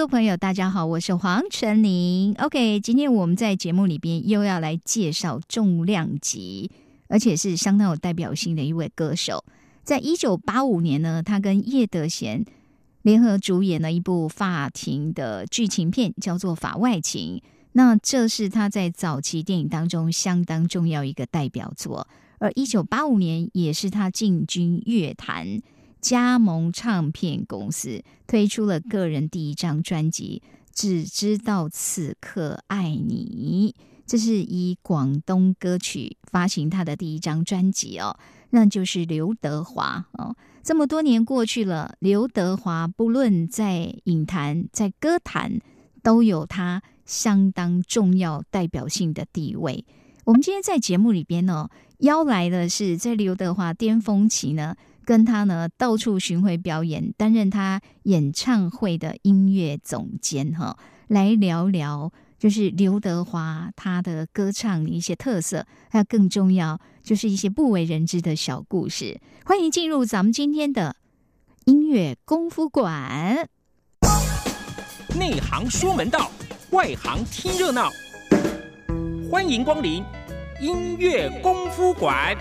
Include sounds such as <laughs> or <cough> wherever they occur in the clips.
各位朋友，大家好，我是黄晨林。OK，今天我们在节目里边又要来介绍重量级，而且是相当有代表性的一位歌手。在一九八五年呢，他跟叶德娴联合主演了一部法庭的剧情片，叫做《法外情》。那这是他在早期电影当中相当重要一个代表作。而一九八五年也是他进军乐坛。加盟唱片公司推出了个人第一张专辑《只知道此刻爱你》，这是以广东歌曲发行他的第一张专辑哦，那就是刘德华哦。这么多年过去了，刘德华不论在影坛、在歌坛，都有他相当重要代表性的地位。我们今天在节目里边呢，邀来的是在刘德华巅峰期呢。跟他呢到处巡回表演，担任他演唱会的音乐总监哈，来聊聊就是刘德华他的歌唱一些特色，还有更重要就是一些不为人知的小故事。欢迎进入咱们今天的音乐功夫馆，内行说门道，外行听热闹，欢迎光临音乐功夫馆。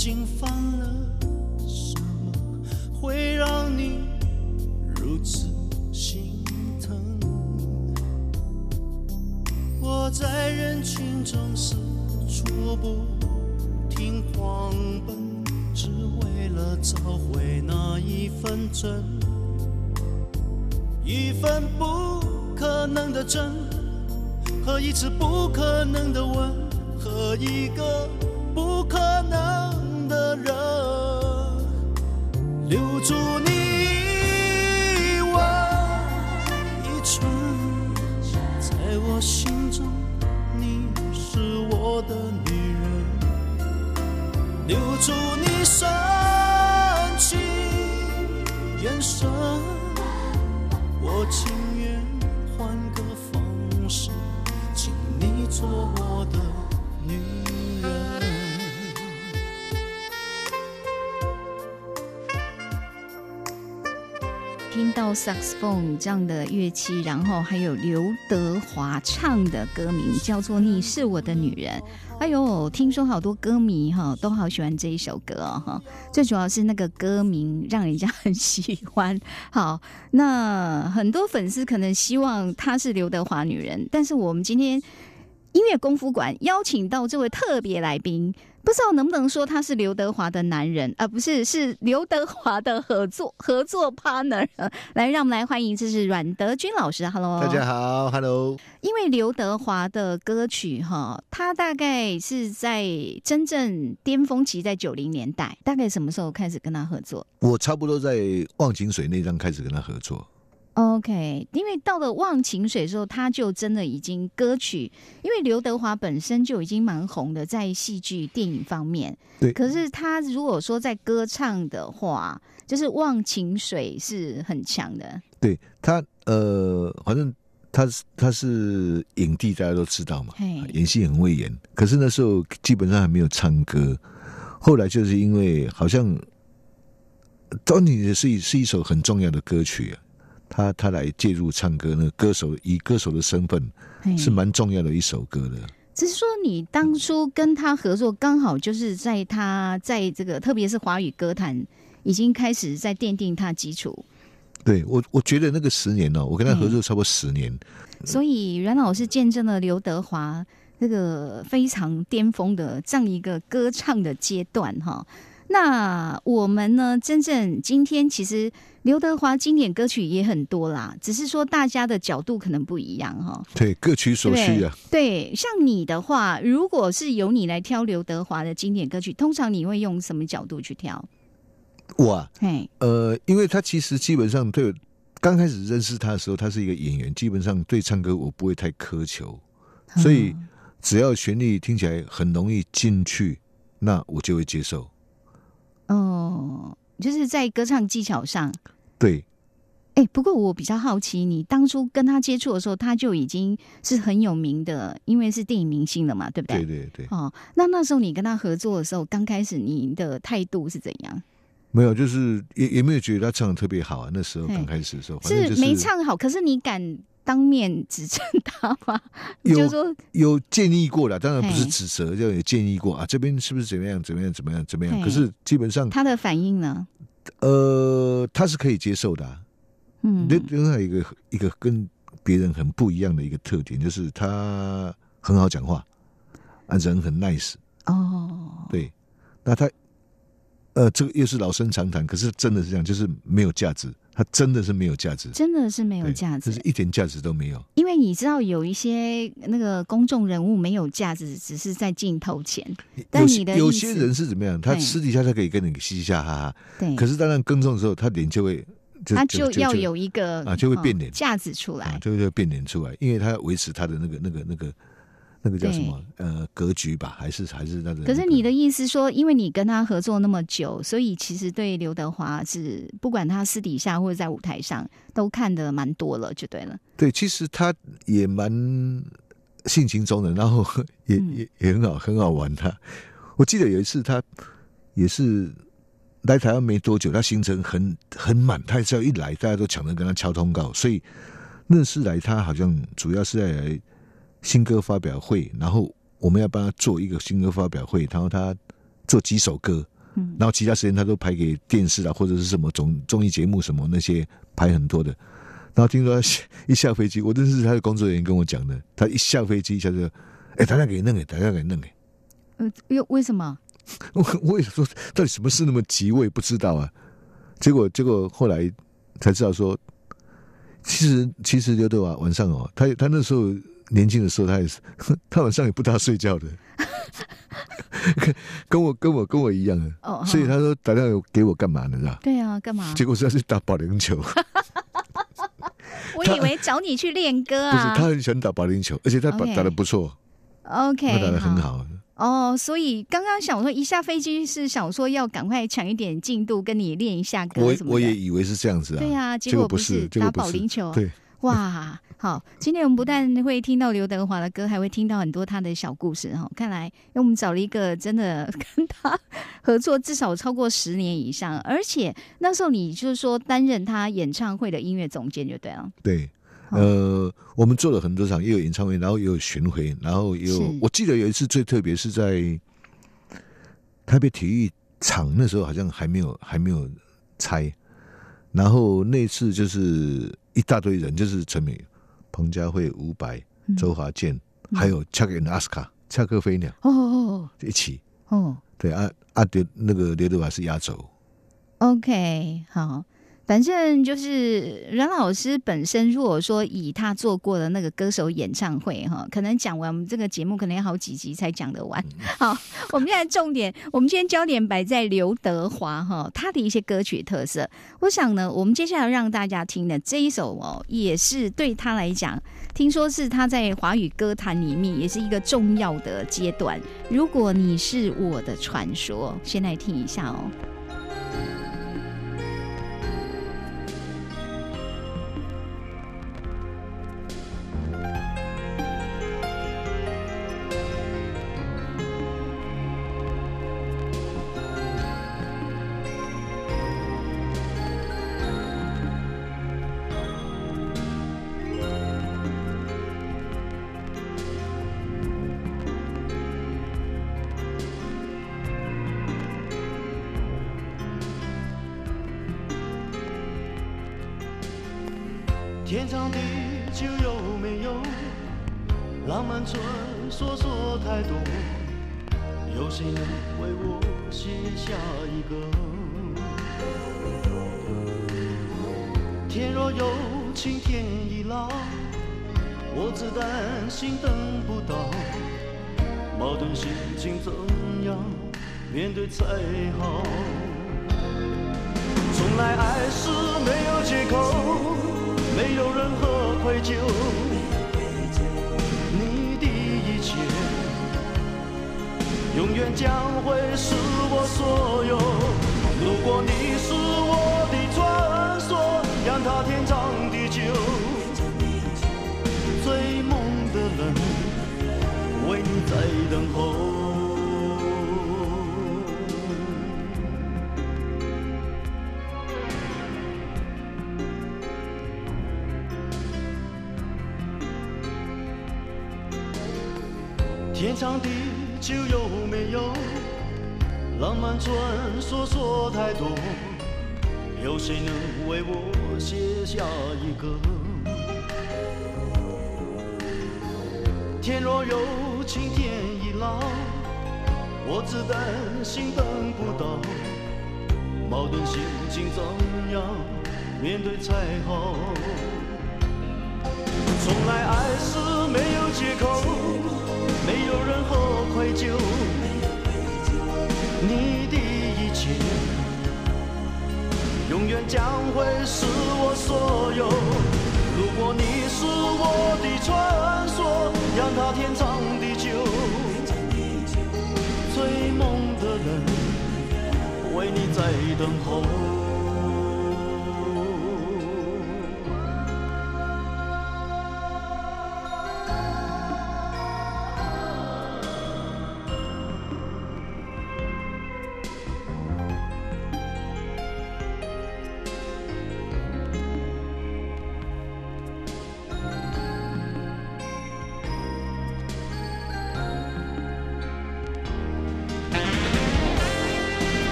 萨克斯风这样的乐器，然后还有刘德华唱的歌名叫做《你是我的女人》。哎呦，听说好多歌迷哈都好喜欢这一首歌哈，最主要是那个歌名让人家很喜欢。好，那很多粉丝可能希望她是刘德华女人，但是我们今天音乐功夫馆邀请到这位特别来宾。不知道能不能说他是刘德华的男人啊？不是，是刘德华的合作合作 partner。来，让我们来欢迎，这是阮德军老师。Hello，大家好，Hello。因为刘德华的歌曲哈，他大概是在真正巅峰期在九零年代，大概什么时候开始跟他合作？我差不多在《忘情水》那张开始跟他合作。OK，因为到了《忘情水》之后，他就真的已经歌曲，因为刘德华本身就已经蛮红的，在戏剧、电影方面。对。可是他如果说在歌唱的话，就是《忘情水》是很强的。对他，呃，反正他是他是影帝，大家都知道嘛，演戏很会演。可是那时候基本上还没有唱歌，后来就是因为好像《当你的是是一首很重要的歌曲啊。他他来介入唱歌呢？歌手以歌手的身份是蛮重要的一首歌的。只是说，你当初跟他合作，刚好就是在他在这个，特别是华语歌坛已经开始在奠定他基础。对我，我觉得那个十年哦，我跟他合作差不多十年。所以阮老师见证了刘德华那个非常巅峰的这样一个歌唱的阶段哈。那我们呢，真正今天其实刘德华经典歌曲也很多啦，只是说大家的角度可能不一样哈。对，各取所需啊。对，像你的话，如果是由你来挑刘德华的经典歌曲，通常你会用什么角度去挑？我，嘿，呃，因为他其实基本上对刚开始认识他的时候，他是一个演员，基本上对唱歌我不会太苛求，所以只要旋律听起来很容易进去，那我就会接受。哦，就是在歌唱技巧上，对。哎，不过我比较好奇，你当初跟他接触的时候，他就已经是很有名的，因为是电影明星了嘛，对不对？对对对。哦，那那时候你跟他合作的时候，刚开始你的态度是怎样？没有，就是也也没有觉得他唱的特别好啊。那时候刚开始的时候，是没唱好，可是你敢当面指正他吗？<laughs> 有说有建议过了，当然不是指责，就有建议过啊。这边是不是怎么样？怎么样？怎么样？怎么样？可是基本上他的反应呢？呃，他是可以接受的。嗯，另另外一个一个跟别人很不一样的一个特点，就是他很好讲话，啊，人很 nice。哦，对，那他。呃，这个又是老生常谈，可是真的是这样，就是没有价值，它真的是没有价值，真的是没有价值，就是一点价值都没有。因为你知道，有一些那个公众人物没有价值，只是在镜头前。但你的有些人是怎么样？他私底下他可以跟你嘻嘻哈哈，对。可是当然更重的时候，他脸就会，他就要有一个啊，就会变脸价值出来，就会变脸出来，因为他要维持他的那个那个那个。那个叫什么？呃，格局吧，还是还是那个？可是你的意思说，因为你跟他合作那么久，所以其实对刘德华是不管他私底下或者在舞台上都看的蛮多了，就对了。对，其实他也蛮性情中人，然后 <laughs> 也也也很好，很好玩。他我记得有一次他也是来台湾没多久，他行程很很满，他只要一来，大家都抢着跟他敲通告，所以那次来他好像主要是在来。新歌发表会，然后我们要帮他做一个新歌发表会，然后他做几首歌，嗯，然后其他时间他都排给电视啊，或者是什么综综艺节目什么那些排很多的。然后听说他一下飞机，我认识他的工作人员跟我讲的，他一下飞机一下就，哎，大家给弄给，大家给弄给。呃，又为什么？<laughs> 我我也说，到底什么事那么急，我也不知道啊。结果结果后来才知道说，其实其实刘德华晚上哦，他他那时候。年轻的时候，他也是，<laughs> 他晚上也不大睡觉的，<laughs> 跟我跟我跟我一样的，哦，所以他说打电话给我干嘛呢？是吧？对啊，干嘛？结果是要去打保龄球。<laughs> 我以为找你去练歌啊。不是，他很喜欢打保龄球，而且他打打的不错。OK，他打的很好。哦，所以刚刚想说一下飞机是想说要赶快抢一点进度，跟你练一下歌我我也以为是这样子啊。对啊，结果不是打保龄球。对。哇，好！今天我们不但会听到刘德华的歌，还会听到很多他的小故事哈。看来，因为我们找了一个真的跟他合作至少超过十年以上，而且那时候你就是说担任他演唱会的音乐总监就对了。对，呃，我们做了很多场，也有演唱会，然后也有巡回，然后有我记得有一次最特别是在台北体育场，那时候好像还没有还没有拆，然后那次就是。一大堆人，就是陈美、彭佳慧、伍佰、周华健，还有恰克跟阿斯卡、恰克飞鸟哦哦哦，一起。哦，对阿阿德那个刘德华是压轴，OK 好。反正就是阮老师本身，如果说以他做过的那个歌手演唱会哈，可能讲完我们这个节目可能要好几集才讲得完。好，我们现在重点，我们今天焦点摆在刘德华哈，他的一些歌曲特色。我想呢，我们接下来让大家听的这一首哦，也是对他来讲，听说是他在华语歌坛里面也是一个重要的阶段。如果你是我的传说，先来听一下哦。天长地就有没有浪漫传说说太多？有谁能为我写下一个？天若有情天亦老，我只担心等不到。矛盾心情怎样面对才好？从来爱是没有借口，没有任何愧疚。你的一切永远将会是我所有。如果你是我说说太多？有谁能为我写下一个？天若有情天亦老，我只担心等不到。矛盾心情怎样面对才好？从来爱是没有借口。没有任何愧疚。你永远将会是我所有。如果你是我的传说，让它天长地久。追梦的人，为你在等候。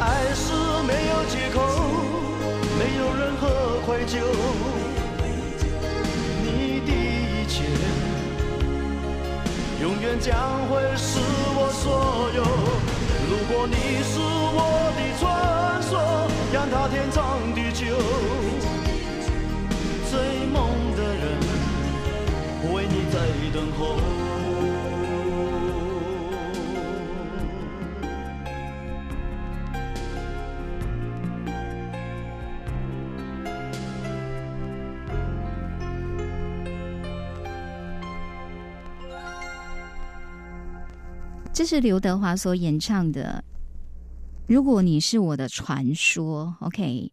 爱是没有借口，没有任何愧疚，你的一切永远将会是我所有。如果你是我的传说，让它天长地久。追梦的人为你在等候。这是刘德华所演唱的。如果你是我的传说，OK。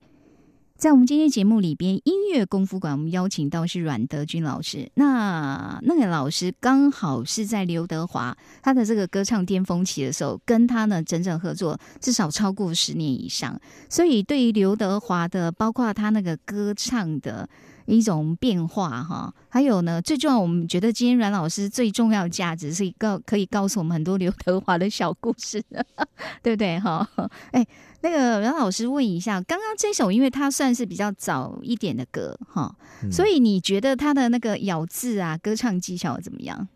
在我们今天节目里边，音乐功夫馆，我们邀请到是阮德军老师。那那个老师刚好是在刘德华他的这个歌唱巅峰期的时候，跟他呢整整合作至少超过十年以上。所以对于刘德华的，包括他那个歌唱的。一种变化哈，还有呢，最重要，我们觉得今天阮老师最重要的价值是一个可以告诉我们很多刘德华的小故事，<laughs> 对不对哈？哎，那个阮老师问一下，刚刚这首，因为它算是比较早一点的歌哈，所以你觉得他的那个咬字啊，歌唱技巧怎么样？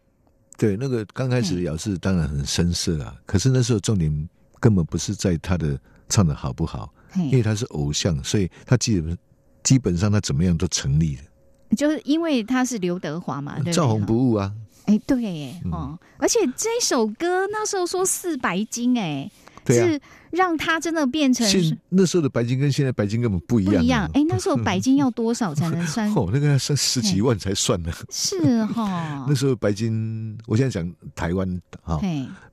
对，那个刚开始咬字当然很生涩啊，可是那时候重点根本不是在他的唱的好不好，因为他是偶像，所以他基本。基本上他怎么样都成立的，就是因为他是刘德华嘛，照红不误啊。哎，对，哦，而且这首歌那时候说四白金，哎，是让他真的变成那时候的白金跟现在白金根本不一样。不一样，哎，那时候白金要多少才能 <laughs> 算？哦，那个要算十几万才算呢。是哈，<laughs> 那时候白金，我现在讲台湾哈，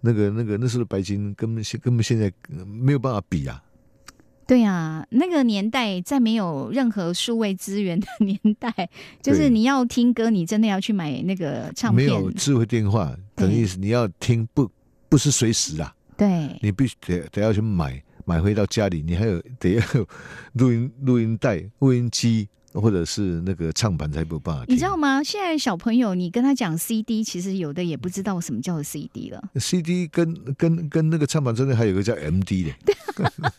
那个那个那时候的白金根本现根本现在没有办法比啊。对呀，那个年代在没有任何数位资源的 <laughs> 年代，就是你要听歌，你真的要去买那个唱片。没有智慧电话，等于是你要听不不是随时啊。对，你必须得得要去买，买回到家里，你还有得要录音录音带、录音机或者是那个唱盘才有办法。你知道吗？现在小朋友，你跟他讲 CD，其实有的也不知道什么叫 CD 了。CD 跟跟跟那个唱盘中间还有个叫 MD 的。<laughs>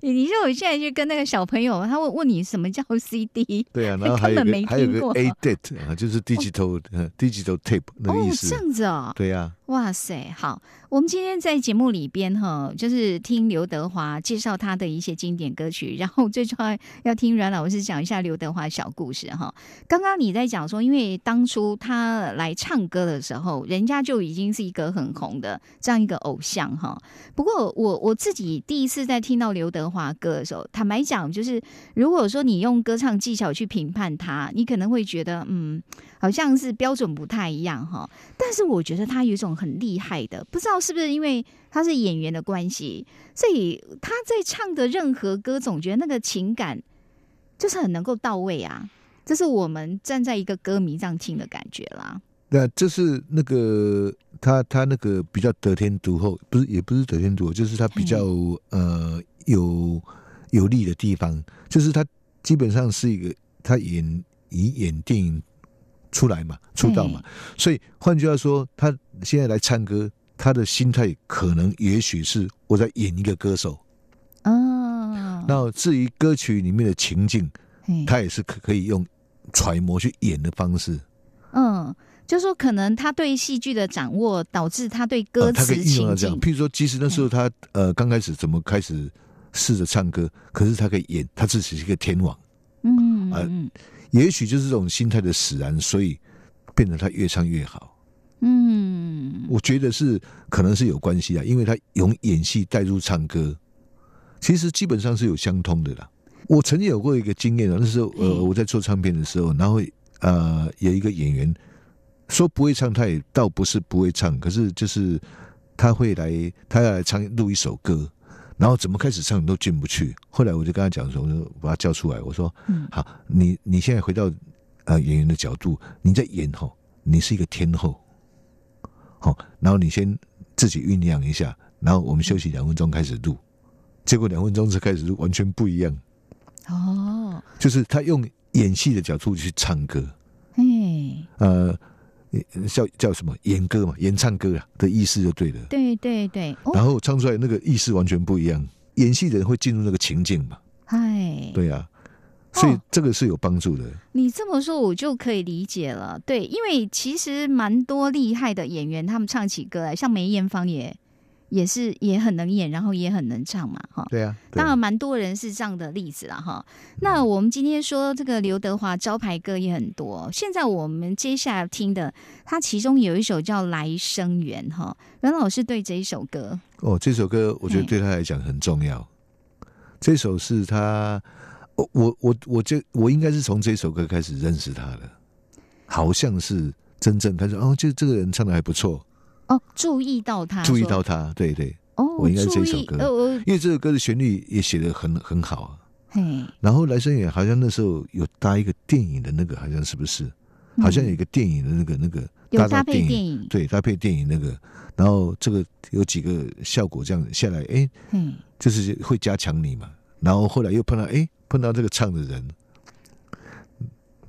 你你说我现在去跟那个小朋友，他会问你什么叫 <laughs> CD？对啊，然后还有个还有个 A DAT 啊，就是 digital digital tape 那个意思。这样子哦。对呀。哇塞，好，我们今天在节目里边哈，就是听刘德华介绍他的一些经典歌曲，<laughs> 然后最重要要听阮老师讲一下刘德华小故事哈。刚刚你在讲说，因为当初他来唱歌的时候，人家就已经是一个很红的这样一个偶像哈。不过我我自己第一次在听到刘德华歌的时候，坦白讲，就是如果说你用歌唱技巧去评判他，你可能会觉得嗯。好像是标准不太一样哈，但是我觉得他有一种很厉害的，不知道是不是因为他是演员的关系，所以他在唱的任何歌，总觉得那个情感就是很能够到位啊。这是我们站在一个歌迷这样听的感觉啦。那这是那个他他那个比较得天独厚，不是也不是得天独厚，就是他比较呃有有利的地方，就是他基本上是一个他演以演电影。出来嘛，出道嘛，所以换句话说，他现在来唱歌，他的心态可能也许是我在演一个歌手哦。那至于歌曲里面的情境，他也是可可以用揣摩去演的方式。嗯，就说可能他对戏剧的掌握，导致他对歌词情境，譬如说，即使那时候他呃刚开始怎么开始试着唱歌，可是他可以演，他自己是一个天王。嗯嗯。也许就是这种心态的使然，所以变得他越唱越好。嗯，我觉得是可能是有关系啊，因为他用演戏带入唱歌，其实基本上是有相通的啦。我曾经有过一个经验啊，那时候呃我在做唱片的时候，然后呃有一个演员说不会唱，他也倒不是不会唱，可是就是他会来，他要来唱录一首歌。然后怎么开始唱都进不去。后来我就跟他讲说：“我说把他叫出来，我说，好，你你现在回到呃演员的角度，你在演吼，你是一个天后，好，然后你先自己酝酿一下，然后我们休息两分钟开始录。结果两分钟才开始录，完全不一样。哦，就是他用演戏的角度去唱歌，哎，呃。”叫叫什么演歌嘛，演唱歌啊的意思就对了。对对对，然后唱出来那个意思完全不一样。演戏的人会进入那个情境嘛？哎，对呀，所以这个是有帮助的。你这么说，我就可以理解了。对，因为其实蛮多厉害的演员，他们唱起歌来，像梅艳芳也。也是也很能演，然后也很能唱嘛，哈。对啊，当然蛮多人是这样的例子了，哈。那我们今天说这个刘德华招牌歌也很多，现在我们接下来听的，他其中有一首叫《来生缘》，哈。阮老师对这一首歌，哦，这首歌我觉得对他来讲很重要。这首是他，我我我我这我应该是从这首歌开始认识他的，好像是真正开始哦，就这个人唱的还不错。哦，注意到他，注意到他，对对，哦，我应该是这首歌，因为这首歌的旋律也写的很很好啊。嘿，然后来生也好像那时候有搭一个电影的那个，好像是不是？好像有一个电影的那个那个有搭配电影，对，搭配电影那个，然后这个有几个效果这样下来，哎，嗯，就是会加强你嘛。然后后来又碰到，哎，碰到这个唱的人。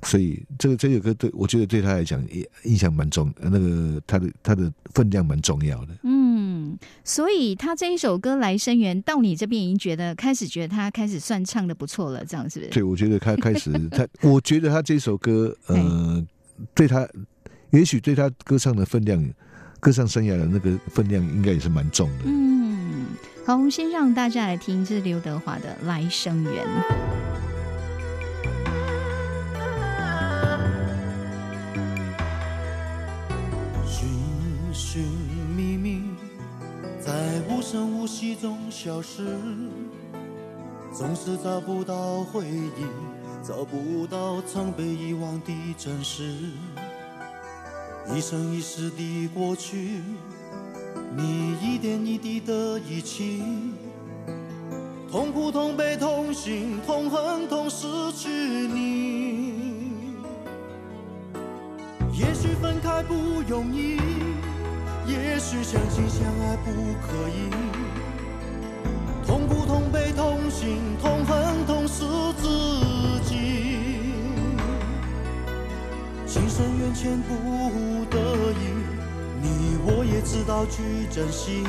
所以这个这首歌对我觉得对他来讲也印象蛮重，那个他的他的分量蛮重要的。嗯，所以他这一首歌来生源到你这边已经觉得开始觉得他开始算唱的不错了，这样是不是？对，我觉得他开始 <laughs> 他，我觉得他这首歌呃，对他也许对他歌唱的分量，歌唱生涯的那个分量应该也是蛮重的。嗯，好，我们先让大家来听，这是刘德华的《来生缘》。在无声无息中消失，总是找不到回忆，找不到曾被遗忘的真实。一生一世的过去，你一点一滴的遗弃，痛苦、痛悲、痛心、痛恨、痛失去你。也许分开不容易。也许相亲相爱不可以，痛苦、痛悲、痛心、痛恨、痛失自己，情深缘浅不得已，你我也知道去珍惜，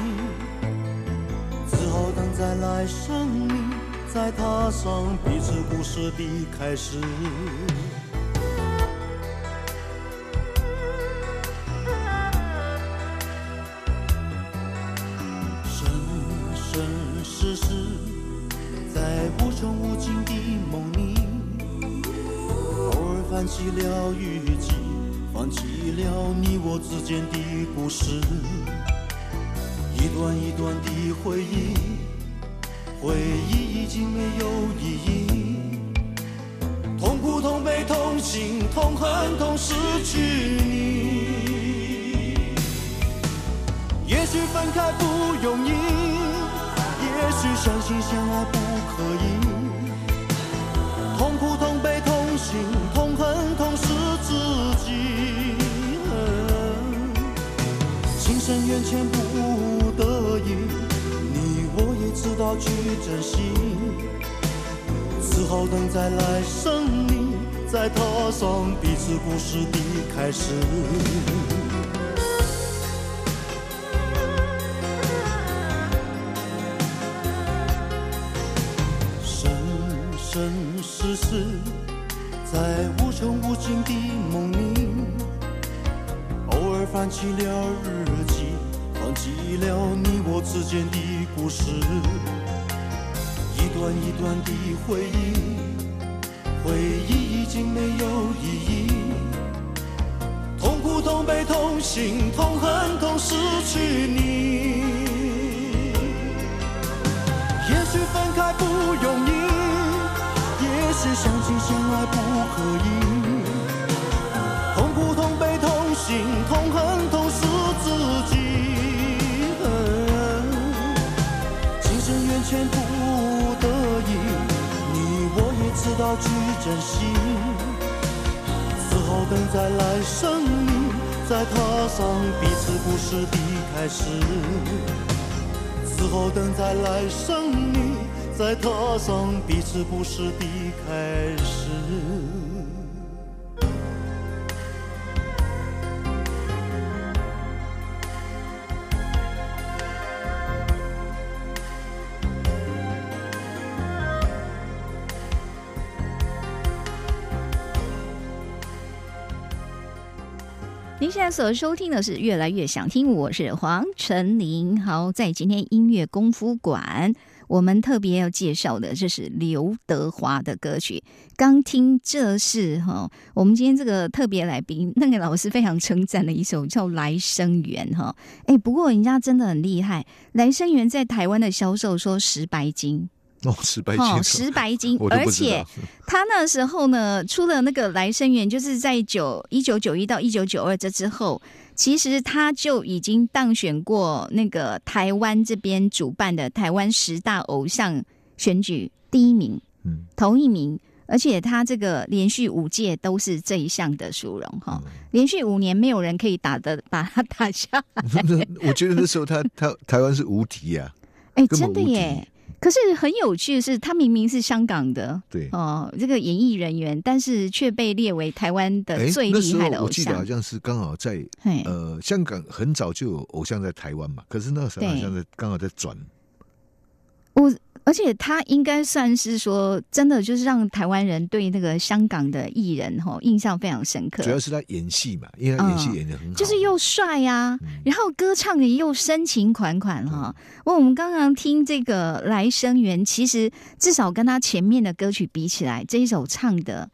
只好等在来生里，再踏上彼此故事的开始。段一段的回忆，回忆已经没有意义。痛苦、痛悲、痛心、痛恨、痛失去你。也许分开不容易，也许相亲相爱不可以。痛苦、痛悲、痛心。痛恨痛是自己，情深缘浅不，知道去珍惜，只好等在来生里，再踏上彼此故事的开始。生生世世。在无穷无尽的梦里，偶尔翻起了回忆，回忆已经没有意义，痛苦、痛悲、痛心、痛恨、痛失去你，也许分开不容易。也许相亲相爱不可以，痛苦、痛悲、痛心、痛恨、痛失自己。情深缘浅不道去珍惜，只好等在来生里，再踏上彼此故事的开始。只好等在来生里，再踏上彼此故事的。开始。在所收听的是《越来越想听》，我是黄晨林。好，在今天音乐功夫馆。我们特别要介绍的，这是刘德华的歌曲。刚听这是哈，我们今天这个特别来宾，那个老师非常称赞的一首叫《来生缘》哈。哎，不过人家真的很厉害，《来生缘》在台湾的销售说十白金哦，十白金，十白金，<laughs> 而且他那时候呢出了那个《来生缘》，就是在九一九九一到一九九二这之后。其实他就已经当选过那个台湾这边主办的台湾十大偶像选举第一名，嗯，头一名，而且他这个连续五届都是这一项的殊荣哈，连续五年没有人可以打的把他打下来。<laughs> 我觉得那时候他他台湾是无敌呀，哎，真的耶。可是很有趣的是，他明明是香港的，对哦，这个演艺人员，但是却被列为台湾的最厉害的偶像。我记得好像是刚好在呃香港很早就有偶像在台湾嘛，可是那个时候好像在刚好在转。我。而且他应该算是说，真的就是让台湾人对那个香港的艺人哈印象非常深刻。主要是他演戏嘛，因为他演戏演的很好，就是又帅呀，然后歌唱的又深情款款哈。我我们刚刚听这个《来生缘》，其实至少跟他前面的歌曲比起来，这一首唱的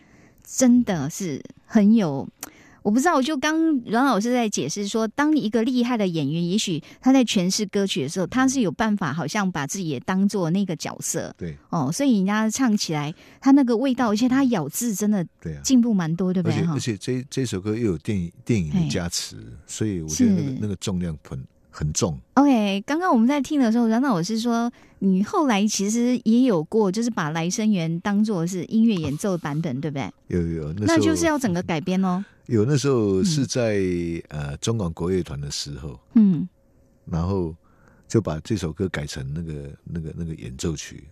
真的是很有。我不知道，我就刚阮老师在解释说，当一个厉害的演员，也许他在诠释歌曲的时候，他是有办法，好像把自己也当做那个角色。对哦，所以人家唱起来，他那个味道，而且他咬字真的对啊，进步蛮多，对不而且对？而，且这这首歌又有电影电影的加持，所以我觉得那个那个重量很很重。OK，刚刚我们在听的时候，阮老师说，你后来其实也有过，就是把《来生缘》当做是音乐演奏版本，对不对？有有有，那那就是要整个改编哦。有那时候是在、呃中广国乐团的时候，嗯，然后就把这首歌改成那个那个那个演奏曲。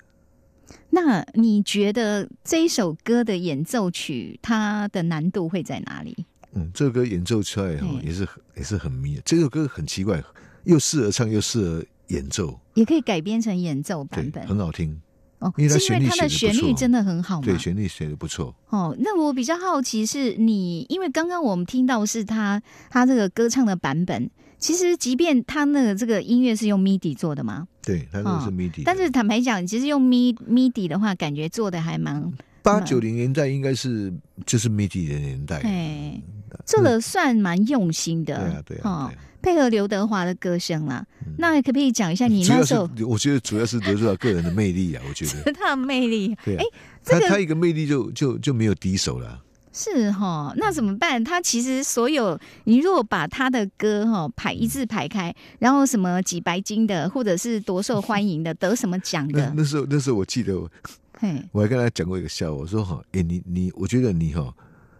那你觉得这一首歌的演奏曲它的难度会在哪里？嗯，这首歌演奏出来哦，也是也是很迷。这首歌很奇怪，又适合唱又适合演奏，也可以改编成演奏版，本很好听。哦，因为它是因为它的旋律真的很好吗？对，旋律写的不错。哦，那我比较好奇是你，因为刚刚我们听到是他他这个歌唱的版本，其实即便他那个这个音乐是用 MIDI 做的吗，对，他那个是哦 MIDI，、但是坦白讲，其实用 Mi MIDI 的话，感觉做的还蛮八九零年代应该是就是 MIDI 的年代。哎，做的算蛮用心的，对啊，对啊，哦对啊。配合刘德华的歌声啦。那可不可以讲一下你那时候我觉得主要是刘德华个人的魅力啊，我觉得。<laughs> 他的魅力？对啊，这个他他一个魅力就就就没有敌手了。是哈，那怎么办？他其实所有，你如果把他的歌哈排一字排开，然后什么几白金的，或者是多受欢迎的，得什么奖的，那时候那时候我记得 <laughs> 我还跟他讲过一个笑话，我说哈，哎、你你我觉得你哈，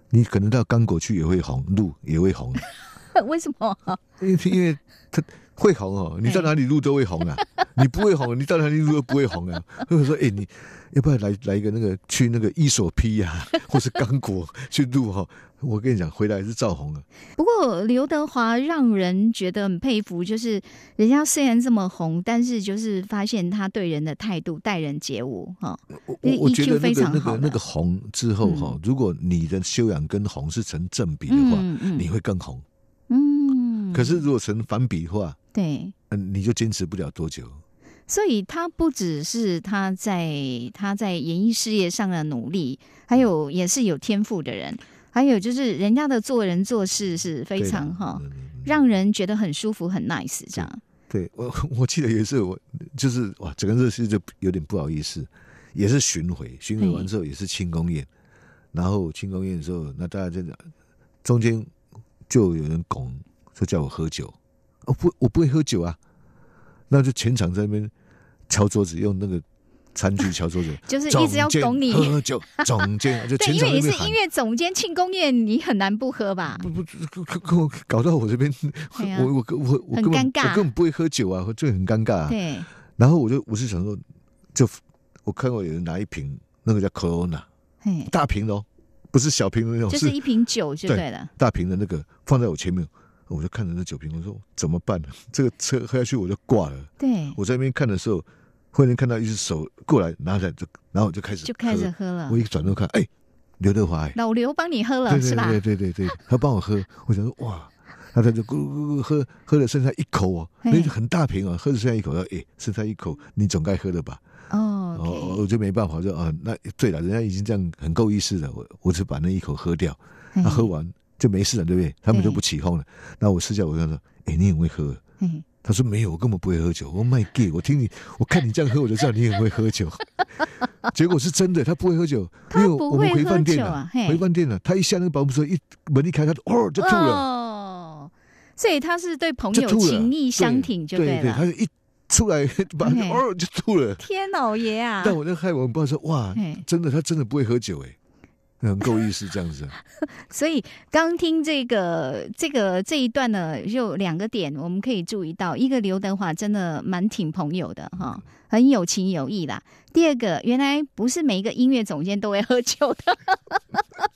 你可能到刚果去也会红，路也会红，<laughs> 为什么？因为因为他会红哦，<laughs> 你到哪里录都会红啊，<laughs> 你不会红，你到哪里录都不会红啊。或者说，哎、你要不要来来一个那个去那个伊索批呀，或是刚果去录哈？我跟你讲，回来是照红啊。不过刘德华让人觉得很佩服，就是人家虽然这么红，但是就是发现他对人的态度、待人接物哈。我我我觉得那非个那常好的个那个红之后哈，如果你的修养跟红是成正比的话，嗯嗯你会更红。嗯，可是如果成反比的话，对，嗯，你就坚持不了多久。所以他不只是他在他在演艺事业上的努力，还有也是有天赋的人，还有就是人家的做人做事是非常对哈让人觉得很舒服、很 nice 这样。对我，<laughs> 我记得有一次我就是哇，整个热事就有点不好意思，也是巡回，巡回完之后也是庆功宴，然后庆功宴的时候，那大家就中间就有人拱，说叫我喝酒，我不我不会喝酒啊，那就全场在那边敲桌子，用那个餐具 <laughs> 敲桌子，就是一直要总监拱你。喝酒，总监 <laughs> 就对，全因为你是音。乐总监庆功宴，你很难不喝吧？不不，跟跟我搞到我这边，啊我我我我很根本尴尬我根本不会喝酒啊，就很尴尬、啊。对，然后我就我是想说，就我看过有人拿一瓶那个叫 Corona 嘿，大瓶的哦，不是小瓶的那种，就是一瓶酒就对了。大瓶的那个放在我前面，我就看着那酒瓶，我说怎么办呢？<laughs> 这个车喝下去我就挂了。对，我在那边看的时候，忽然看到一只手过来拿起来，就然后我就开始就开始喝。了我。一转头看，哎，刘德华哎，老刘帮你喝了是吧？对对对对，他帮我喝，我想说哇，那他就咕咕咕喝喝了剩下一口哦，嘿那很大瓶哦，喝了剩下一口，说哎，剩下一口你总该喝了吧？哦哦我就没办法，我说啊，那对了，人家已经这样很够意思了，我我就把那一口喝掉，嘿那喝完就没事了，对不对？他们就不起哄了。那我私下我跟他说，哎，你很会喝。嗯他说没有，我根本不会喝酒。我卖 gay，我听你，我看你这样喝，我就知道你很会喝酒。<laughs> 结果是真的，他不会喝酒，因为我们回饭店了回饭店了，他一下那个保姆车一门一开，他就哦就吐了，哦，所以他是对朋友情意相挺就对了。他就一出来 <laughs> 把嘿哦就吐了。天老爷啊！但我那害我们爸说哇嘿，真的他真的不会喝酒哎，很够意思这样子。<laughs> 所以刚听这个这个这一段呢，就两个点我们可以注意到，一个刘德华真的蛮挺朋友的哈，很有情有义啦。第二个，原来不是每一个音乐总监都会喝酒的，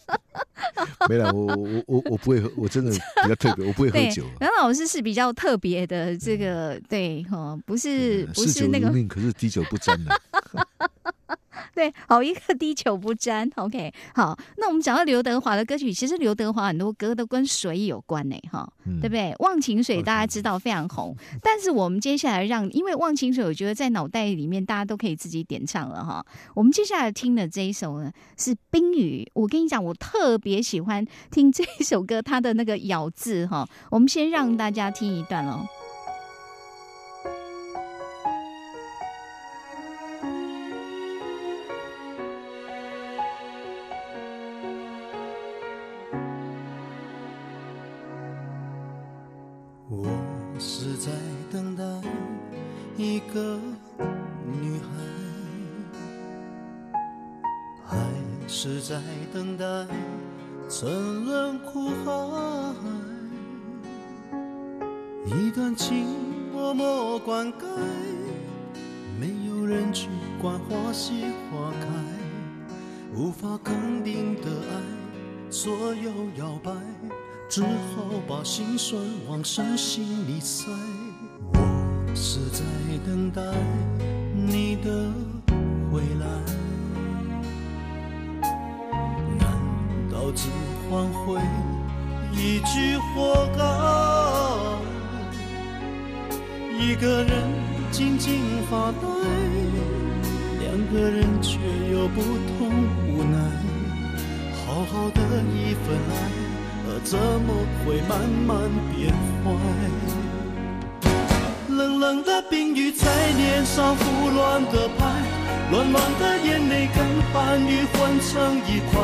<laughs> 没了，我我我我不会喝，我真的比较特别，<laughs> 我不会喝酒。。梁老师是比较特别的，这个对哈，不是不是那个命，可是滴酒不沾的。对，好一个滴酒不沾。OK，好，那我们讲到刘德华的歌曲，其实刘德华很多歌都跟水有关呢，哈，对不对？《忘情水》大家知道非常红，但是我们接下来让，因为《忘情水》我觉得在脑袋里面大家都可以自己点唱了哈。我们接下来听的这一首呢是《冰雨》，我跟你讲，我特别喜欢听这一首歌，它的那个咬字哈。我们先让大家听一段在等待沉沦苦海一段情默默灌溉没有人去管花谢花开无法肯定的爱左右摇摆只好把心酸往深心里塞我是在等待你的回来。换回一句活该？一个人静静发呆，两个人却有不同无奈。好好的一份爱。怎么会慢慢变坏？冷冷的冰雨在脸上胡乱的拍，乱乱的眼泪跟寒雨混成一块，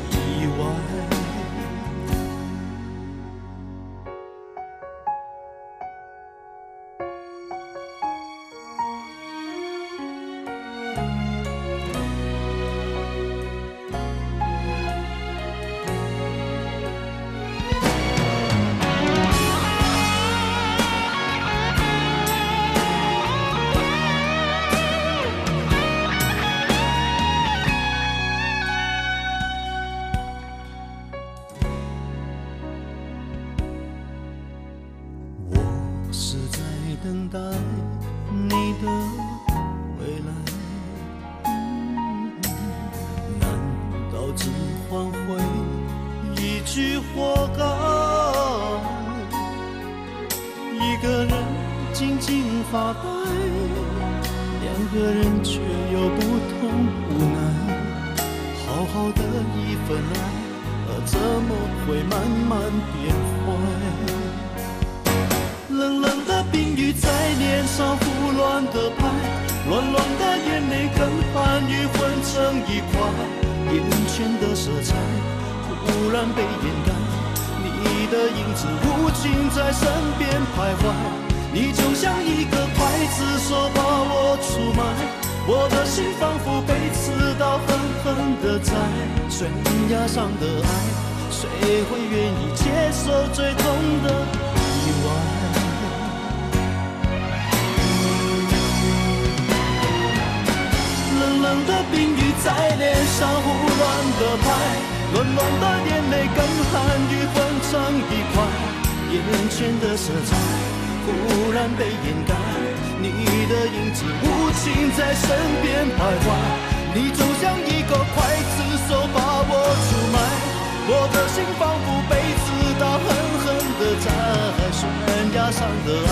上的爱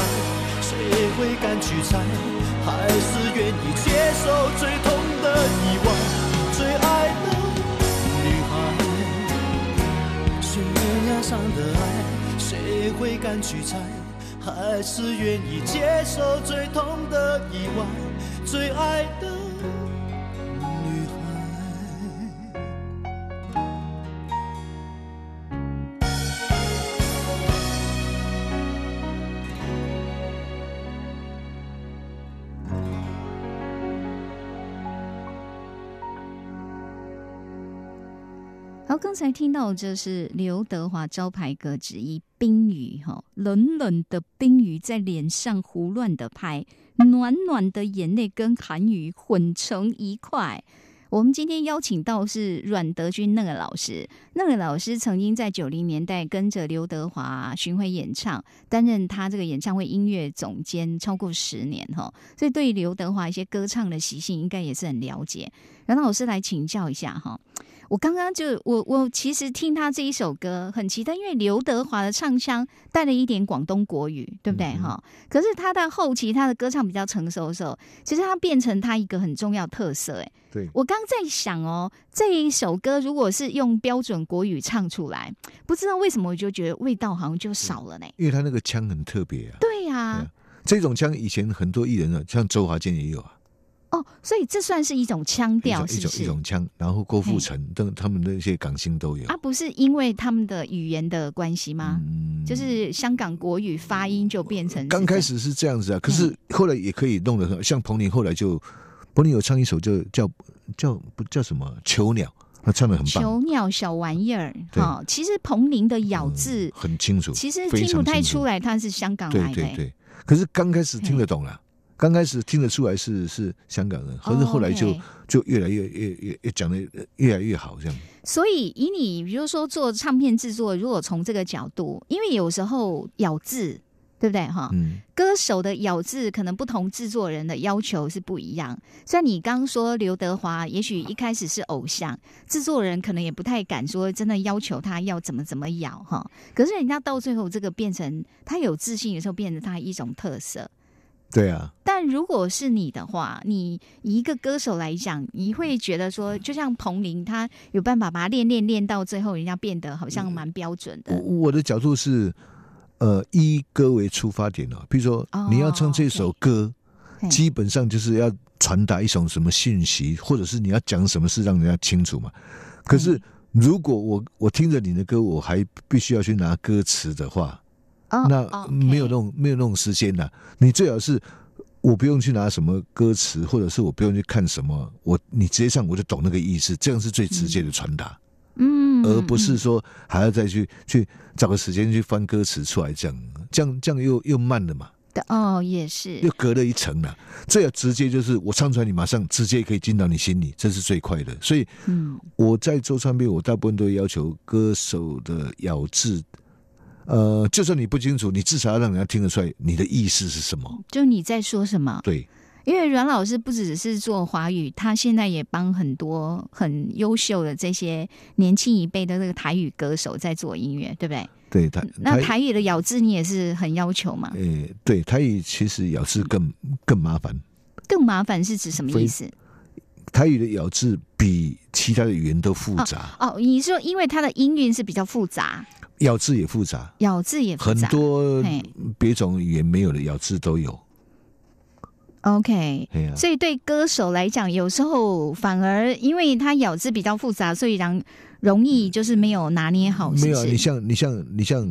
谁会敢去猜还是愿意接受最痛的意外最爱的女孩悬崖上的爱谁会敢去猜还是愿意接受最痛的意外最爱的好，刚才听到这是刘德华招牌歌之一《冰雨》哈，冷冷的冰雨在脸上胡乱的拍，暖暖的眼泪跟寒雨混成一块。我们今天邀请到是阮德军那个老师，那个老师曾经在九零年代跟着刘德华巡回演唱，担任他这个演唱会音乐总监超过十年哈，所以对刘德华一些歌唱的习性应该也是很了解。阮老师来请教一下哈。我刚刚就我我其实听他这一首歌很期待，因为刘德华的唱腔带了一点广东国语，对不对哈？可是他到后期他的歌唱比较成熟的时候，其实他变成他一个很重要特色。哎，对我刚在想哦，这一首歌如果是用标准国语唱出来，不知道为什么我就觉得味道好像就少了呢？因为他那个腔很特别啊。对呀，这种腔以前很多艺人啊，像周华健也有啊。哦，所以这算是一种腔调，一种一种腔。然后郭富城等他们那些港星都有啊，不是因为他们的语言的关系吗？嗯，就是香港国语发音就变成刚开始是这样子啊，可是后来也可以弄得很像彭羚，后来就彭羚有唱一首就叫叫不叫什么囚鸟，他唱的很棒。囚鸟小玩意儿，哈，其实彭羚的咬字很清楚，其实听不太出来他是香港来的，对对对。可是刚开始听得懂了。刚开始听得出来是是香港人，可是后来就就越来越越越越讲的越来越好，这样。所以以你比如说做唱片制作，如果从这个角度，因为有时候咬字对不对哈？嗯。歌手的咬字可能不同制作人的要求是不一样。像你刚说刘德华，也许一开始是偶像，制作人可能也不太敢说真的要求他要怎么怎么咬哈。可是人家到最后这个变成他有自信的时候，变成他一种特色。对啊，但如果是你的话，你一个歌手来讲，你会觉得说，就像彭羚，他有办法把它练练练到最后，人家变得好像蛮标准的。我我的角度是，呃，以歌为出发点哦，比如说你要唱这首歌，基本上就是要传达一种什么信息，或者是你要讲什么事，让人家清楚嘛。可是如果我我听着你的歌，我还必须要去拿歌词的话。那没有那种没有那种时间的，你最好是我不用去拿什么歌词，或者是我不用去看什么，我你直接唱我就懂那个意思，这样是最直接的传达，嗯，而不是说还要再去去找个时间去翻歌词出来，这样这样这样又又慢了嘛。哦，也是，又隔了一层了。最要直接就是我唱出来，你马上直接可以进到你心里，这是最快的。所以，嗯，我在做唱片，我大部分都要求歌手的咬字。呃，就算你不清楚，你至少要让人家听得出来你的意思是什么。就你在说什么？对，因为阮老师不只是做华语，他现在也帮很多很优秀的这些年轻一辈的这个台语歌手在做音乐，对不对？对，台那台语的咬字你也是很要求吗？诶，对，台语其实咬字更更麻烦。更麻烦是指什么意思？台语的咬字比其他的语言都复杂。哦，你说因为它的音韵是比较复杂。咬字也复杂，咬字也复杂很多，别种语言没有的咬字都有。OK，所以对歌手来讲，有时候反而因为他咬字比较复杂，所以让容易就是没有拿捏好。没有，你像你像你像，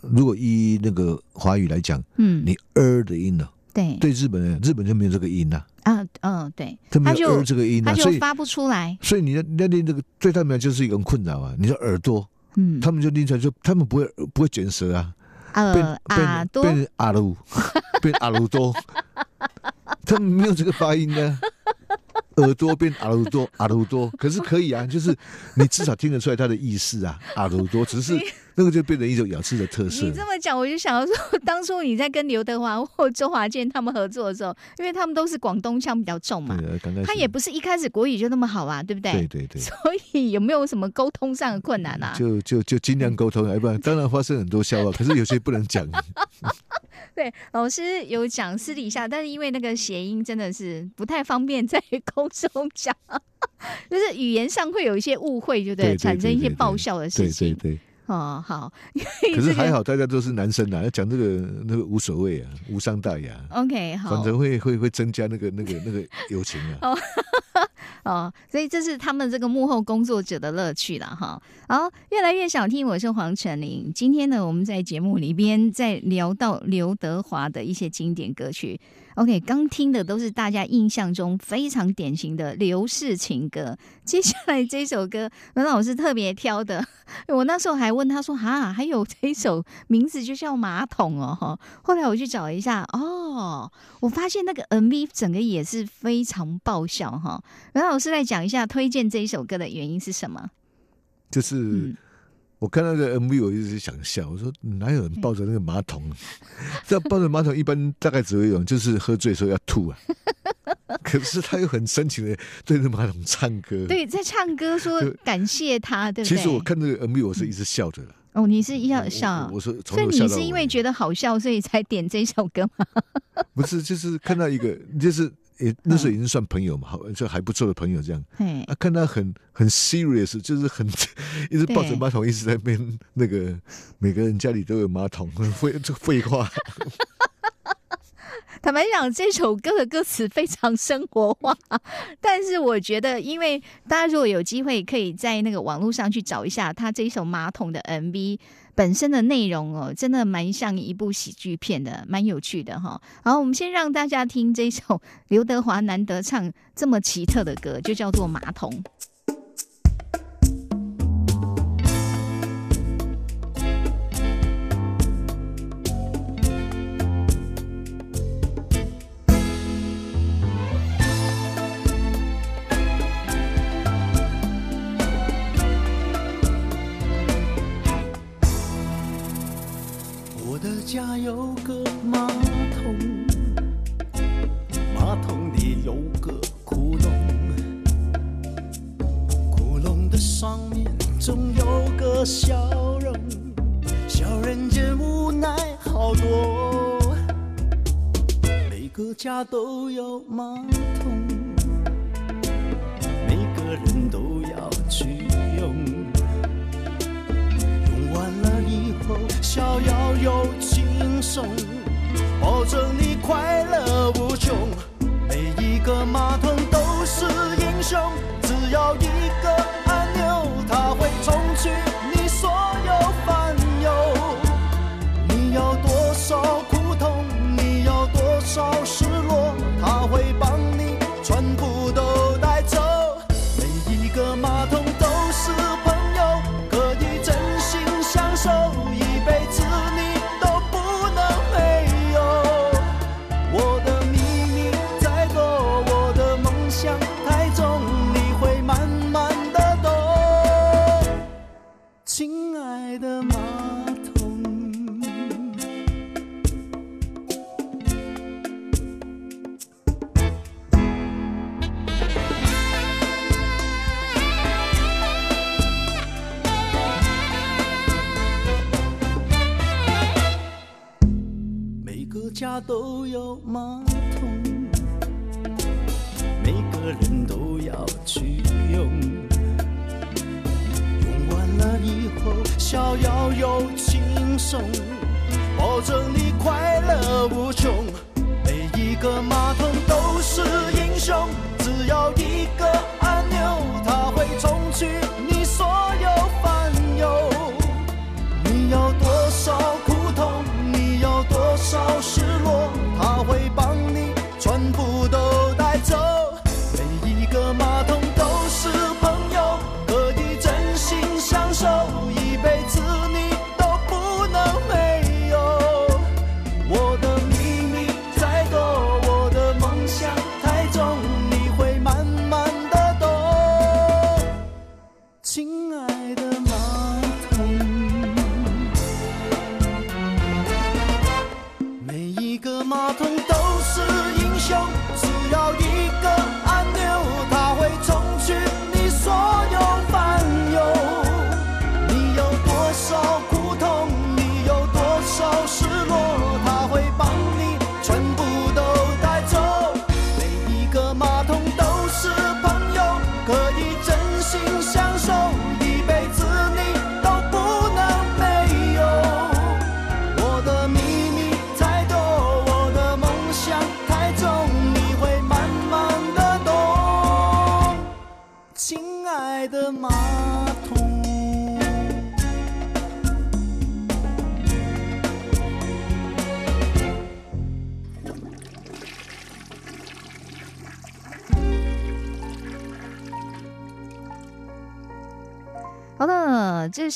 如果以那个华语来讲，嗯，你儿的音呢？对，对，日本人日本就没有这个音呐。啊，嗯，对，他就这个音，他就发不出来。所以你的那那个对他们来就是一个困扰啊。你说耳朵。嗯，他们就拎出来，就他们不会不会卷舌啊，变变变阿鲁，变阿鲁多，<laughs> 他们没有这个发音呢。耳朵变阿鲁多，阿鲁多，可是可以啊，就是你至少听得出来它的意思啊，阿鲁多，只是那个就变成一种咬字的特色。你这么讲，我就想要说，当初你在跟刘德华或周华健他们合作的时候，因为他们都是广东腔比较重嘛，他也不是一开始国语就那么好啊，对不对？对对对。所以有没有什么沟通上的困难啊？就就就尽量沟通，要不然当然发生很多笑话，可是有些不能讲。<laughs> 对，老师有讲私底下，但是因为那个谐音真的是不太方便在 <laughs> 空中讲，就是语言上会有一些误会，对不对？产生一些爆笑的事情。对对对。哦，好。<laughs> 可是还好，大家都是男生啊，要讲这个那个无所谓啊，无伤大雅。OK，好。反正会会会增加那个那个那个友情啊。哦，哦所以这是他们这个幕后工作者的乐趣了哈。好，越来越想听，我是黄晨林。今天呢，我们在节目里边在聊到刘德华的一些经典歌曲。OK，刚听的都是大家印象中非常典型的刘氏情歌。接下来这首歌，文老师特别挑的。我那时候还问他说：“哈，还有这首名字就叫马桶哦。”哈，后来我去找一下，哦，我发现那个 MV 整个也是非常爆笑哈。文老师来讲一下推荐这一首歌的原因是什么？就是。我看那个 MV，我一直想笑。我说哪有人抱着那个马桶？<laughs> 这抱着马桶一般大概只会有，就是喝醉时候要吐啊。<laughs> 可是他又很深情的对着马桶唱歌，对，在唱歌说感谢他，对不对？其实我看那个 MV，我是一直笑着的。哦，你是要笑？我说，所以你是因为觉得好笑，所以才点这首歌吗？<laughs> 不是，就是看到一个，就是。也那时候已经算朋友嘛，好就还不错的朋友这样。啊，看他很很 serious，就是很 <laughs> 一直抱着马桶，一直在边那个每个人家里都有马桶，<laughs> 废这废话。<laughs> 坦白讲，这首歌的歌词非常生活化，但是我觉得，因为大家如果有机会，可以在那个网络上去找一下他这一首马桶的 MV。本身的内容哦，真的蛮像一部喜剧片的，蛮有趣的哈。好，我们先让大家听这首刘德华难得唱这么奇特的歌，就叫做《马桶》。无奈好多。每个家都有马桶，每个人都要去用，用完了以后逍遥又。轻松，保证你快乐无穷。每一个马桶都是英雄，只要一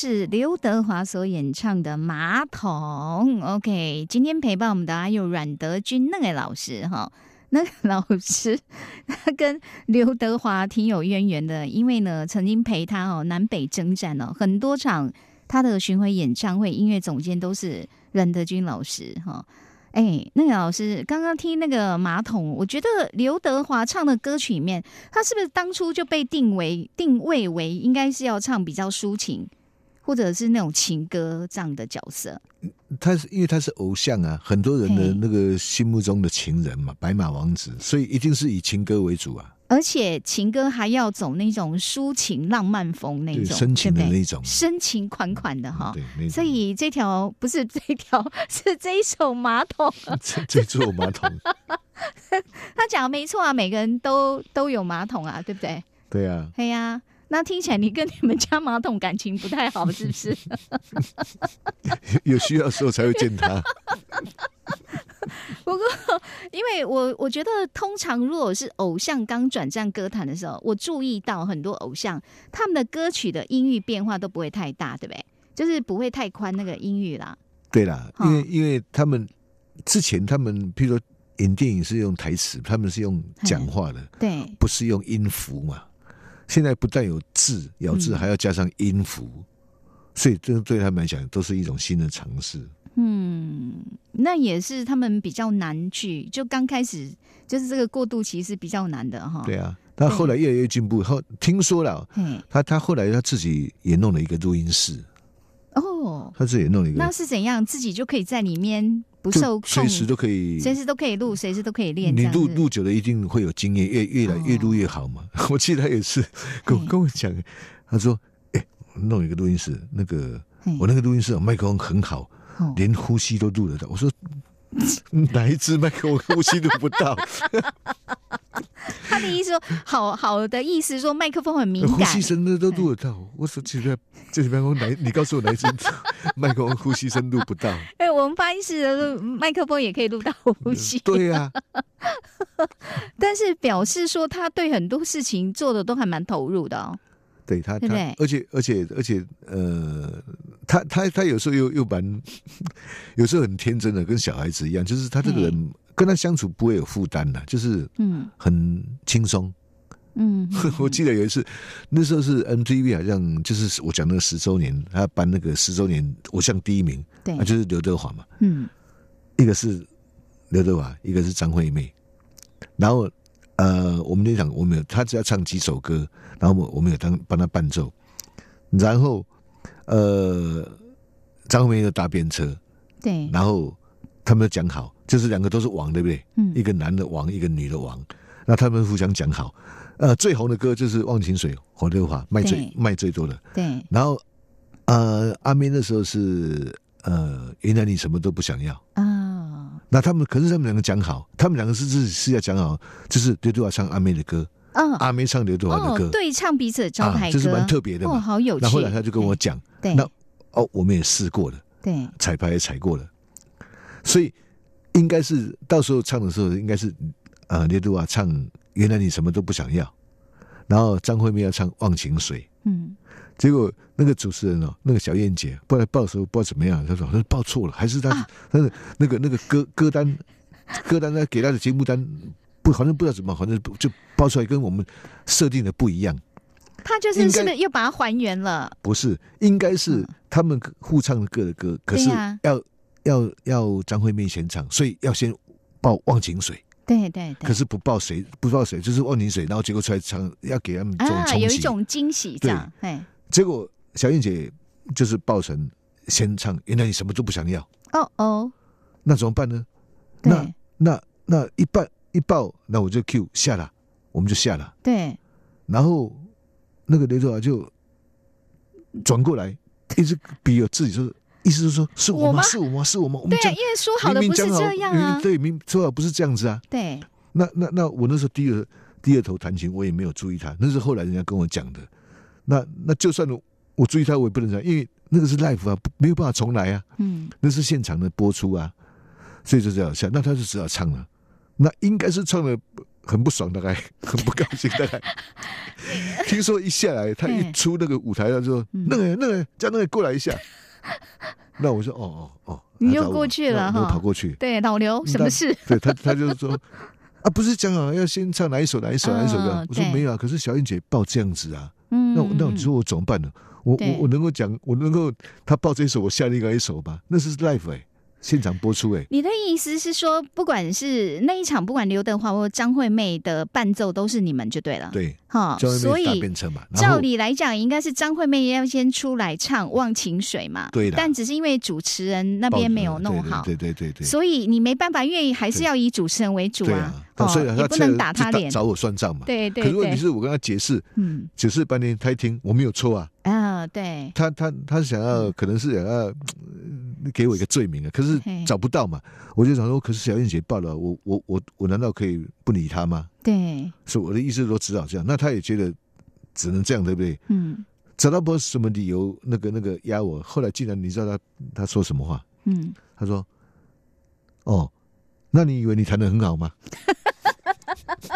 是刘德华所演唱的《马桶》。OK，今天陪伴我们的还有阮德军那个老师哈，那个老师他跟刘德华挺有渊源的，因为呢曾经陪他哦南北征战哦很多场他的巡回演唱会，音乐总监都是阮德军老师哈。哎，那个老师刚刚听那个马桶，我觉得刘德华唱的歌曲里面，他是不是当初就被定为定位为应该是要唱比较抒情，或者是那种情歌这样的角色？他是因为他是偶像啊，很多人的那个心目中的情人嘛，白马王子，所以一定是以情歌为主啊。而且情歌还要走那种抒情浪漫风那种深情的那种深情款款的哈。对，所以这条不是这条，<laughs> 是这一首马桶。<laughs> 这这座马桶。<laughs> 他讲的没错啊，每个人都都有马桶啊，对不对？对啊。对呀，那听起来你跟你们家马桶感情不太好，是不是？<laughs> 有需要的时候才会见他。<laughs> 不过，因为我我觉得，通常如果是偶像刚转战歌坛的时候，我注意到很多偶像他们的歌曲的音域变化都不会太大，对不对？就是不会太宽那个音域啦。对啦，因为因为他们之前他们譬如说演电影是用台词，他们是用讲话的，对，不是用音符嘛。现在不但有字咬字，还要加上音符，所以这对他们来讲都是一种新的尝试。嗯，那也是他们比较难去，就刚开始就是这个过渡期是比较难的哈。对啊，他后来越来越进步。后听说了，他他后来他自己也弄了一个录音室。哦，他自己弄一个，那是怎样？自己就可以在里面不受随时都可以，随时都可以录，随时都可以练。你录录久了，一定会有经验，越越来越录越好嘛。<laughs> 我记得他也是跟跟我讲，他说：“哎，弄一个录音室，那个我那个录音室麦克风很好。”连呼吸都录得到，我说 <laughs> 哪一支麦克风呼吸录不到？他的意思说，好好的意思说麦克风很敏感，呼吸声都都录得到。我说其实这麦克风哪？你告诉我哪一支麦克风呼吸声录不到？哎，我们发音室的麦克风也可以录到呼吸。对呀，<laughs> 但是表示说他对很多事情做的都还蛮投入的哦。对他，他而且而且而且呃。他他他有时候又又蛮，有时候很天真的，跟小孩子一样，就是他这个人跟他相处不会有负担的，就是嗯很轻松。<laughs> 嗯，我记得有一次，那时候是 MTV 好像就是我讲那个十周年，他颁那个十周年偶像第一名，对，就是刘德华嘛。嗯，一个是刘德华，一个是张惠妹。然后呃，我们就讲，我们有他只要唱几首歌，然后我我们有当帮他伴奏，然后。呃，张惠妹又搭便车，对，然后他们讲好，就是两个都是王，对不对？嗯，一个男的王，一个女的王，那他们互相讲好。呃，最红的歌就是《忘情水》，黄德华卖最卖最多的。对，然后呃，阿妹那时候是呃，原来你什么都不想要啊。那他们可是他们两个讲好，他们两个是是是要讲好，就是刘德华唱阿妹的歌。嗯，阿妹唱刘德华的歌，对唱彼此的招牌歌，这是蛮特别的嘛，好有趣。那后来他就跟我讲，对，那哦，我们也试过了，对，彩排也踩过了，所以应该是到时候唱的时候，应该是呃，刘德华唱《原来你什么都不想要》，然后张惠妹要唱《忘情水》，嗯，结果那个主持人哦，那个小燕姐，不知道报的时候不知道怎么样，她说他报错了，还是她那个那个那个歌歌单歌单呢给她的节目单。好像不知道怎么，好像就报出来跟我们设定的不一样。他就是是不是又把它还原了？不是，应该是他们互唱的歌的歌，可是要要要张惠妹先唱，所以要先报《忘情水》。对对对。可是不报谁，不报谁，就是《忘情水》，然后结果出来唱，要给他们啊，有一种惊喜这样。哎，结果小燕姐就是报成先唱，原来你什么都不想要。哦哦，那怎么办呢？那那那一半。一报，那我就 Q 下了，我们就下了。对，然后那个刘德华就转过来，一直比我自己说，意思是说是我吗？是我吗？是我吗？我们对，因为说好的不是这样啊。对，明说好不是这样子啊。对。那那那我那时候低着低着头弹琴，我也没有注意他。那是后来人家跟我讲的。那那就算我注意他，我也不能讲，因为那个是 live 啊，没有办法重来啊。嗯。那是现场的播出啊，所以就这样下。那他就只好唱了。那应该是唱的很不爽，大概很不 <laughs> 高兴，大概。听说一下来，他一出那个舞台，他说：“那个那个叫那个过来一下。”那我说：“哦哦哦。”你又过去了哈，跑过去。对，老刘，什么事？对他，他就是说 <laughs> 啊，不是讲好要先唱哪一首哪一首哪一首的？我说没有啊，可是小燕姐报这样子啊，那那你说我怎么办呢？我我我能够讲，我能够他报这一首，我下另外一首吧？那是 live 哎。现场播出哎，你的意思是说，不管是那一场，不管刘德华或张惠妹的伴奏，都是你们就对了。对，哈，所以照理来讲，应该是张惠妹要先出来唱《忘情水》嘛。对的。但只是因为主持人那边没有弄好，对对对对。所以你没办法，因为还是要以主持人为主啊。所以也不能打他脸，找我算账嘛。对对。可是问题是我跟他解释，嗯，解释半天，他一听我没有错啊。啊，对。他他他想要，可能是想要。给我一个罪名啊！可是找不到嘛，我就想说，可是小燕姐报了，我我我我难道可以不理他吗？对，所以我的意思都只好这样。那他也觉得只能这样，对不对？嗯，找到不什么理由，那个那个压我。后来竟然你知道他他说什么话？嗯，他说：“哦，那你以为你弹的很好吗？”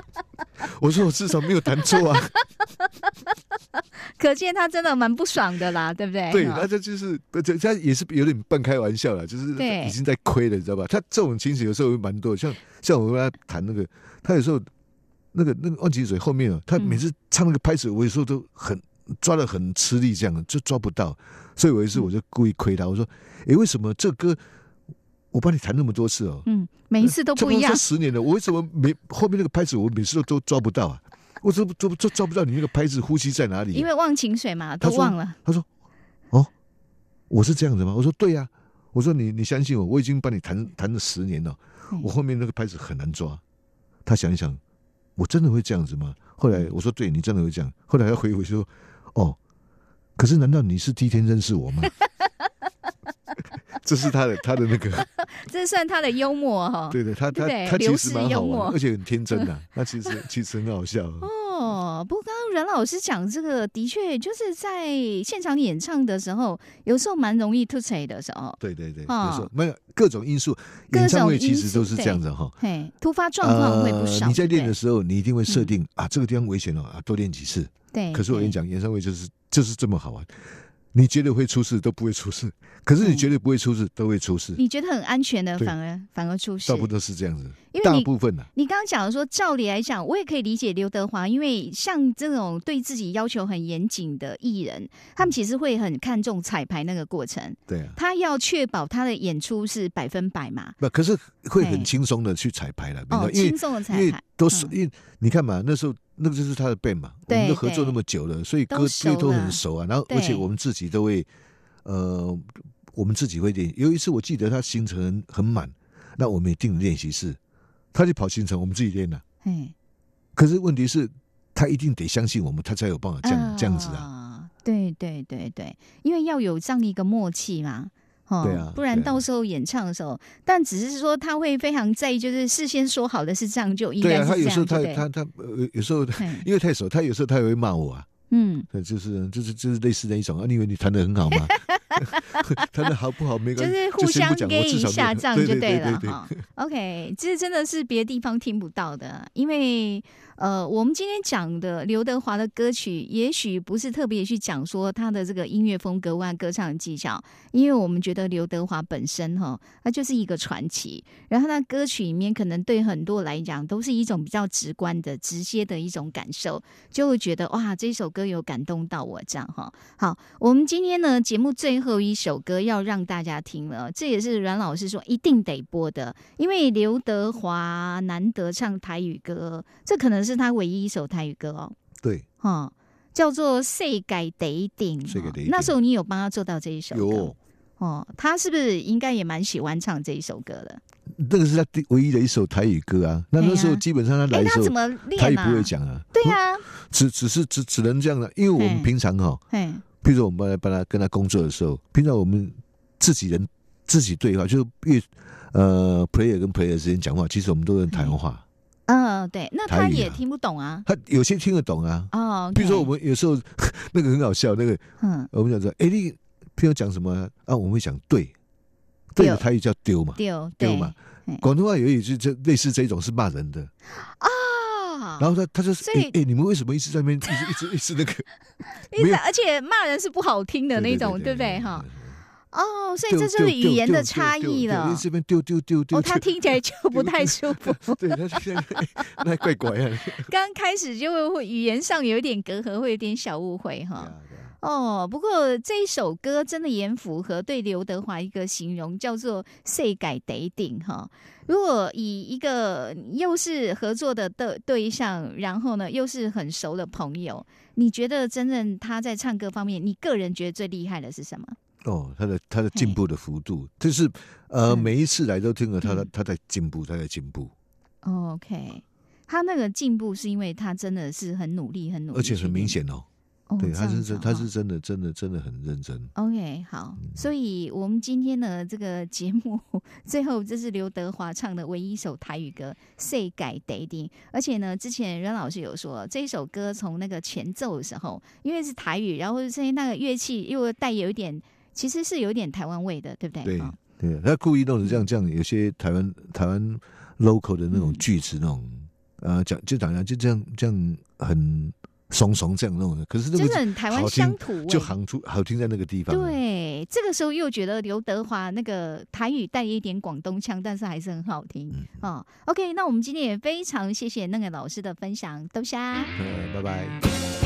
<laughs> 我说：“我至少没有弹错啊。” <laughs> 可见他真的蛮不爽的啦，对不对？对，那这就是这他也是有点半开玩笑了，就是已经在亏了，你知道吧？他这种情形有时候会蛮多，像像我跟他谈那个，他有时候那个那个忘情水后面啊，他每次唱那个拍子，我有时候都很抓的很吃力，这样就抓不到。所以有一次我就故意亏他，我说：“哎，为什么这歌我帮你弹那么多次哦？嗯，每一次都不一样。十年了，我为什么每后面那个拍子我每次都都抓不到啊？”我怎么抓抓抓不到你那个拍子？呼吸在哪里？因为忘情水嘛，都忘了。他说：“哦，我是这样子吗？”我说：“对呀。”我说：“你你相信我，我已经帮你弹弹了十年了，我后面那个拍子很难抓。”他想一想，我真的会这样子吗？后来我说：“对你真的会这样。”后来他回我说：“哦，可是难道你是第一天认识我吗？”这是他的他的那个，<laughs> 这算他的幽默哈。对对，他他他其实蛮好玩，而且很天真的。<laughs> 那其实其实很好笑。哦，不过刚刚阮老师讲这个，的确就是在现场演唱的时候，有时候蛮容易突锤的时候。对对对，有时候没有各种因素，演唱会其实都是这样子哈。嘿，突发状况会不少。你在练的时候，你一定会设定啊，这个地方危险了啊，多练几次。对。可是我跟你讲，演唱会就是就是这么好玩。你觉得会出事都不会出事，可是你觉得不会出事都会出事。你觉得很安全的，反而反而出事。大部分都是这样子，因为大部分呢。你刚刚讲的说，照理来讲，我也可以理解刘德华，因为像这种对自己要求很严谨的艺人，他们其实会很看重彩排那个过程。对啊，他要确保他的演出是百分百嘛。不，可是会很轻松的去彩排了，哦，轻松的彩排，都是因为你看嘛，那时候那个就是他的 band 嘛，我们都合作那么久了，所以歌歌都很熟啊。然后而且我们自己都会。呃，我们自己会练。有一次我记得他行程很满，那我们也定了练习室，他就跑行程，我们自己练了。嗯，可是问题是，他一定得相信我们，他才有办法这样这样子啊。对对对对，因为要有这样一个默契嘛。对啊，不然到时候演唱的时候，但只是说他会非常在意，就是事先说好的是这样就应该是这样。他有时候他他他呃有时候因为太熟，他有时候他也会骂我啊。嗯，就是就是就是类似的一种啊，你以为你弹的很好吗？<laughs> <laughs> 弹的好不好没关系，就是互相给一下账就对了哈。OK，这真的是别的地方听不到的，因为。呃，我们今天讲的刘德华的歌曲，也许不是特别去讲说他的这个音乐风格或歌唱技巧，因为我们觉得刘德华本身哈，他就是一个传奇。然后他歌曲里面可能对很多来讲，都是一种比较直观的、直接的一种感受，就会觉得哇，这首歌有感动到我这样哈。好，我们今天呢节目最后一首歌要让大家听了，这也是阮老师说一定得播的，因为刘德华难得唱台语歌，这可能是。是他唯一一首台语歌哦，对，哈，叫做《世界第一顶》。那时候你有帮他做到这一首歌哦，他是不是应该也蛮喜欢唱这一首歌的？那个是他第唯一的一首台语歌啊。那那时候基本上他来的时候，他也不会讲啊。对啊，只只是只只能这样的，因为我们平常哈，譬如说我们来帮他跟他工作的时候，平常我们自己人自己对话，就是越呃 player 跟 player 之间讲话，其实我们都用台湾话。嗯，对，那他也听不懂啊。他有些听得懂啊。哦，比如说我们有时候 <laughs> 那个很好笑，那个，嗯，我们讲说，哎，你譬如讲什么啊？我们会讲对，对的台语叫丢嘛，丢丢嘛。广东话有一句这类似这种是骂人的啊。然后他他就说：“哎哎，你们为什么一直在那边一直一直一直那个？<laughs> 一直而且骂人是不好听的那种，对不对？哈。”哦，所以这就是语言的差异了。这边丢丢丢丢，哦，他听起来就不太舒服。对，那怪怪啊。<laughs> 刚开始就会语言上有一点隔阂，会有点小误会哈。哦，不过这一首歌真的也符合对刘德华一个形容，叫做“谁改得顶”哈。如果以一个又是合作的的对象，然后呢又是很熟的朋友，你觉得真正他在唱歌方面，你个人觉得最厉害的是什么？哦，他的他的进步的幅度，就是呃，每一次来都听了他的他在进步，他在进步。OK，他那个进步是因为他真的是很努力，很努力，而且很明显哦。对，他是真，他是真的，真的，真的很认真。OK，好，所以我们今天的这个节目 <laughs> 最后，这是刘德华唱的唯一一首台语歌《谁改得定》，而且呢，之前任老师有说，这一首歌从那个前奏的时候，因为是台语，然后所以那个乐器又带有一点。其实是有点台湾味的，对不对？对，对，他故意弄成这样，这样有些台湾台湾 local 的那种句子，那种呃讲就讲讲就这样这样很怂怂这样弄的。可是真的很台湾乡土，就好出好听在那个地方。对，这个时候又觉得刘德华那个台语带一点广东腔，但是还是很好听啊。OK，那我们今天也非常谢谢那个老师的分享，豆虾，嗯，拜拜。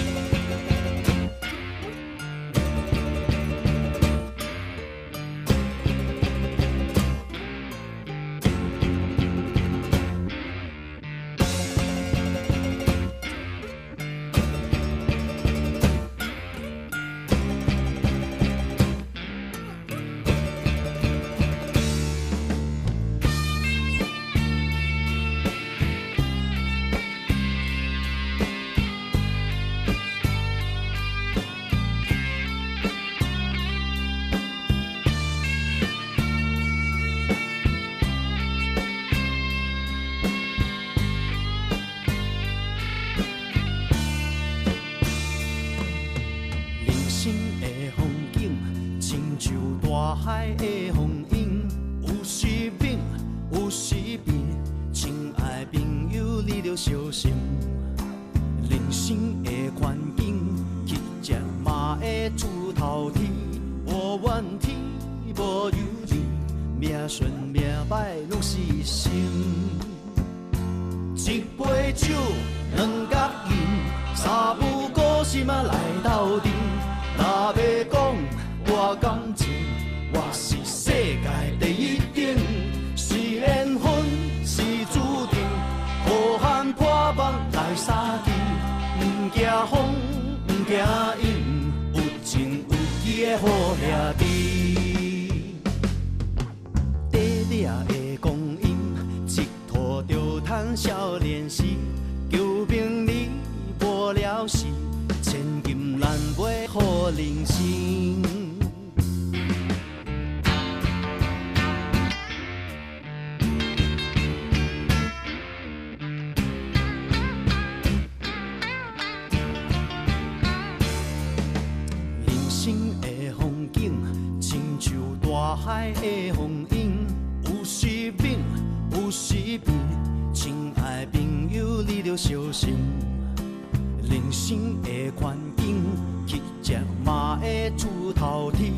人生的环境，乞食嘛会出头天，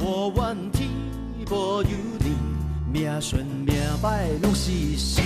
无怨天，无尤人，命顺命歹拢是生。